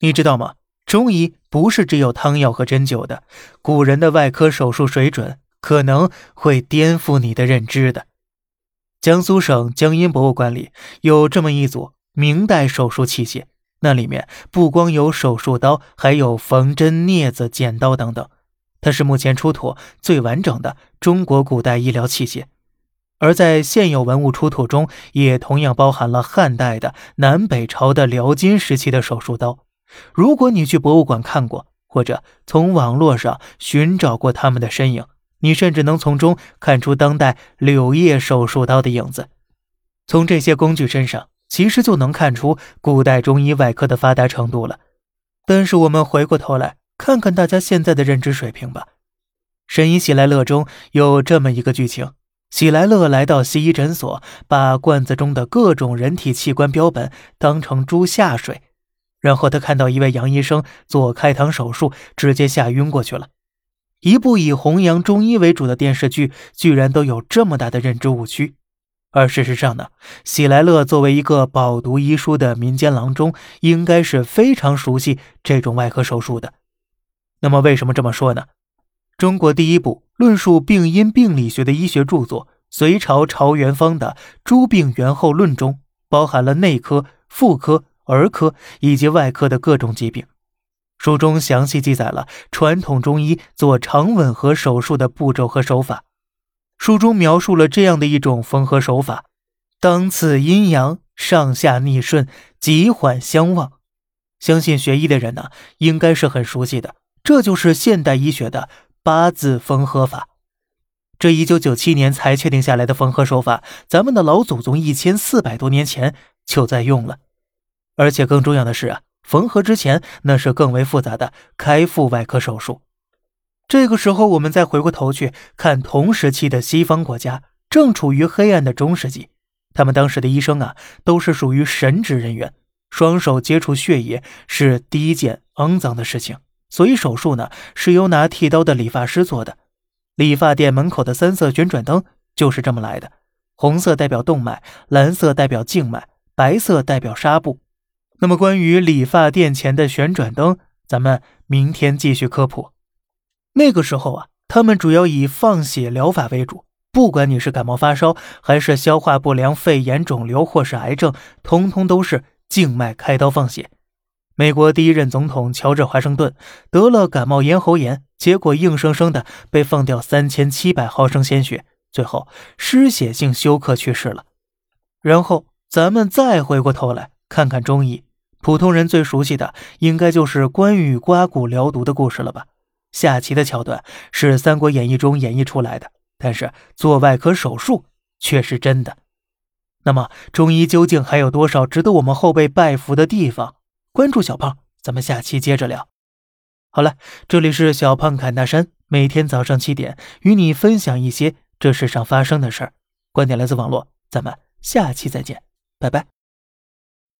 你知道吗？中医不是只有汤药和针灸的，古人的外科手术水准可能会颠覆你的认知的。江苏省江阴博物馆里有这么一组明代手术器械，那里面不光有手术刀，还有缝针、镊子、剪刀等等。它是目前出土最完整的中国古代医疗器械，而在现有文物出土中，也同样包含了汉代的、南北朝的、辽金时期的手术刀。如果你去博物馆看过，或者从网络上寻找过他们的身影，你甚至能从中看出当代柳叶手术刀的影子。从这些工具身上，其实就能看出古代中医外科的发达程度了。但是我们回过头来。看看大家现在的认知水平吧。《神医喜来乐》中有这么一个剧情：喜来乐来到西医诊所，把罐子中的各种人体器官标本当成猪下水，然后他看到一位杨医生做开膛手术，直接吓晕过去了。一部以弘扬中医为主的电视剧，居然都有这么大的认知误区。而事实上呢，喜来乐作为一个饱读医书的民间郎中，应该是非常熟悉这种外科手术的。那么为什么这么说呢？中国第一部论述病因病理学的医学著作《隋朝朝元方的诸病源候论》中，包含了内科、妇科、儿科以及外科的各种疾病。书中详细记载了传统中医做肠吻合手术的步骤和手法。书中描述了这样的一种缝合手法：当次阴阳，上下逆顺，急缓相望。相信学医的人呢，应该是很熟悉的。这就是现代医学的八字缝合法。这一九九七年才确定下来的缝合手法，咱们的老祖宗一千四百多年前就在用了。而且更重要的是啊，缝合之前那是更为复杂的开腹外科手术。这个时候，我们再回过头去看同时期的西方国家，正处于黑暗的中世纪，他们当时的医生啊，都是属于神职人员，双手接触血液是第一件肮脏的事情。所以手术呢是由拿剃刀的理发师做的。理发店门口的三色旋转灯就是这么来的，红色代表动脉，蓝色代表静脉，白色代表纱布。那么关于理发店前的旋转灯，咱们明天继续科普。那个时候啊，他们主要以放血疗法为主，不管你是感冒发烧，还是消化不良、肺炎、肿瘤或是癌症，通通都是静脉开刀放血。美国第一任总统乔治华盛顿得了感冒咽喉炎，结果硬生生的被放掉三千七百毫升鲜血，最后失血性休克去世了。然后咱们再回过头来看看中医，普通人最熟悉的应该就是关羽刮骨疗毒的故事了吧？下棋的桥段是《三国演义》中演绎出来的，但是做外科手术却是真的。那么中医究竟还有多少值得我们后辈拜服的地方？关注小胖，咱们下期接着聊。好了，这里是小胖侃大山，每天早上七点与你分享一些这世上发生的事儿。观点来自网络，咱们下期再见，拜拜。